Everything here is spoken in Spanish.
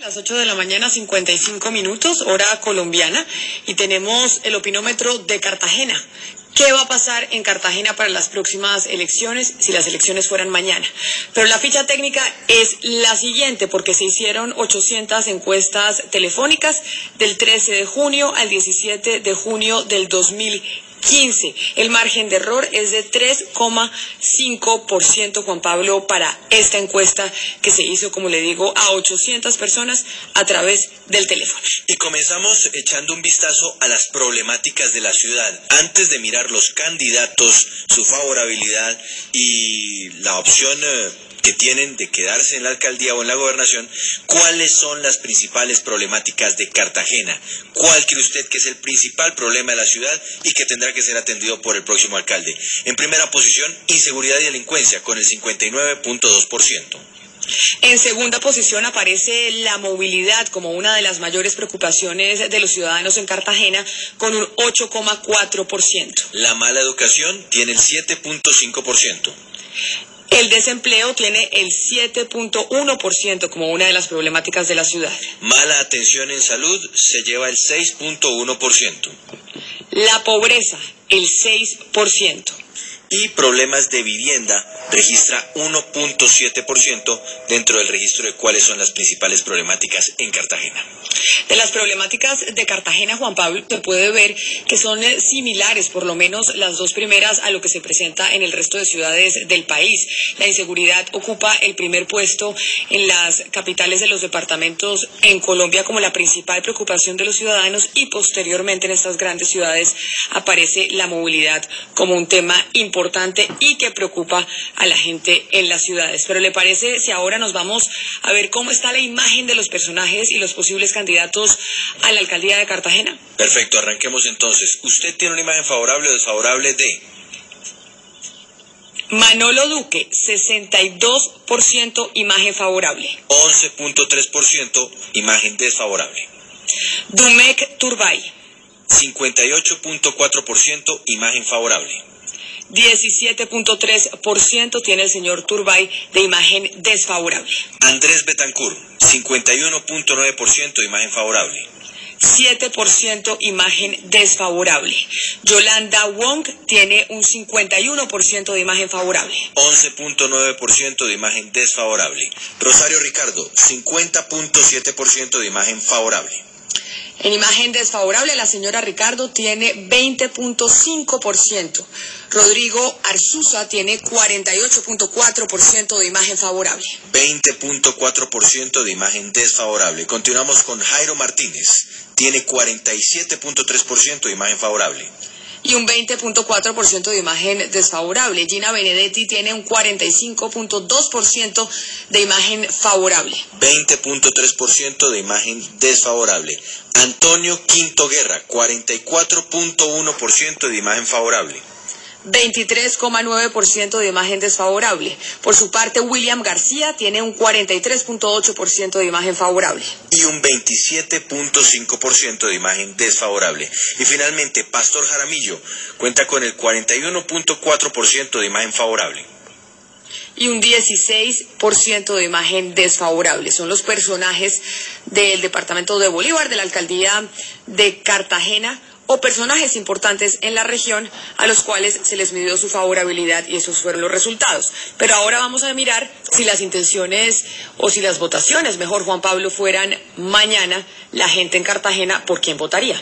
Las 8 de la mañana, 55 minutos, hora colombiana, y tenemos el opinómetro de Cartagena. ¿Qué va a pasar en Cartagena para las próximas elecciones si las elecciones fueran mañana? Pero la ficha técnica es la siguiente, porque se hicieron 800 encuestas telefónicas del 13 de junio al 17 de junio del 2015. 15. El margen de error es de 3,5%, Juan Pablo, para esta encuesta que se hizo, como le digo, a 800 personas a través del teléfono. Y comenzamos echando un vistazo a las problemáticas de la ciudad. Antes de mirar los candidatos, su favorabilidad y la opción... Eh, que tienen de quedarse en la alcaldía o en la gobernación, cuáles son las principales problemáticas de Cartagena, cuál cree usted que es el principal problema de la ciudad y que tendrá que ser atendido por el próximo alcalde. En primera posición, inseguridad y delincuencia, con el 59.2%. En segunda posición aparece la movilidad como una de las mayores preocupaciones de los ciudadanos en Cartagena, con un 8,4%. La mala educación tiene el 7.5%. El desempleo tiene el 7.1% como una de las problemáticas de la ciudad. Mala atención en salud se lleva el 6.1%. La pobreza, el 6%. Y problemas de vivienda registra 1.7% dentro del registro de cuáles son las principales problemáticas en Cartagena. De las problemáticas de Cartagena, Juan Pablo, se puede ver que son eh, similares, por lo menos las dos primeras, a lo que se presenta en el resto de ciudades del país. La inseguridad ocupa el primer puesto en las capitales de los departamentos en Colombia como la principal preocupación de los ciudadanos y posteriormente en estas grandes ciudades aparece la movilidad como un tema importante y que preocupa a la gente en las ciudades. Pero ¿le parece si ahora nos vamos a ver cómo está la imagen de los personajes y los posibles candidatos a la alcaldía de Cartagena? Perfecto, arranquemos entonces. ¿Usted tiene una imagen favorable o desfavorable de... Manolo Duque, 62% imagen favorable. 11.3% imagen desfavorable. Dumek Turbay. 58.4% imagen favorable. 17.3% tiene el señor Turbay de imagen desfavorable. Andrés Betancourt, 51.9% imagen favorable. 7% imagen desfavorable. Yolanda Wong tiene un 51% de imagen favorable. 11.9% de imagen desfavorable. Rosario Ricardo, 50.7% de imagen favorable. En imagen desfavorable, la señora Ricardo tiene 20.5%. Rodrigo Arzuza tiene 48.4% de imagen favorable. 20.4% de imagen desfavorable. Continuamos con Jairo Martínez. Tiene 47.3% de imagen favorable y un 20.4% de imagen desfavorable. Gina Benedetti tiene un 45.2% de imagen favorable. 20.3% de imagen desfavorable. Antonio Quinto Guerra, 44.1% de imagen favorable. 23,9% de imagen desfavorable. Por su parte, William García tiene un 43,8% de imagen favorable. Y un 27,5% de imagen desfavorable. Y finalmente, Pastor Jaramillo cuenta con el 41,4% de imagen favorable y un 16% de imagen desfavorable. Son los personajes del departamento de Bolívar, de la alcaldía de Cartagena, o personajes importantes en la región a los cuales se les midió su favorabilidad y esos fueron los resultados. Pero ahora vamos a mirar si las intenciones o si las votaciones, mejor Juan Pablo, fueran mañana, la gente en Cartagena, ¿por quién votaría?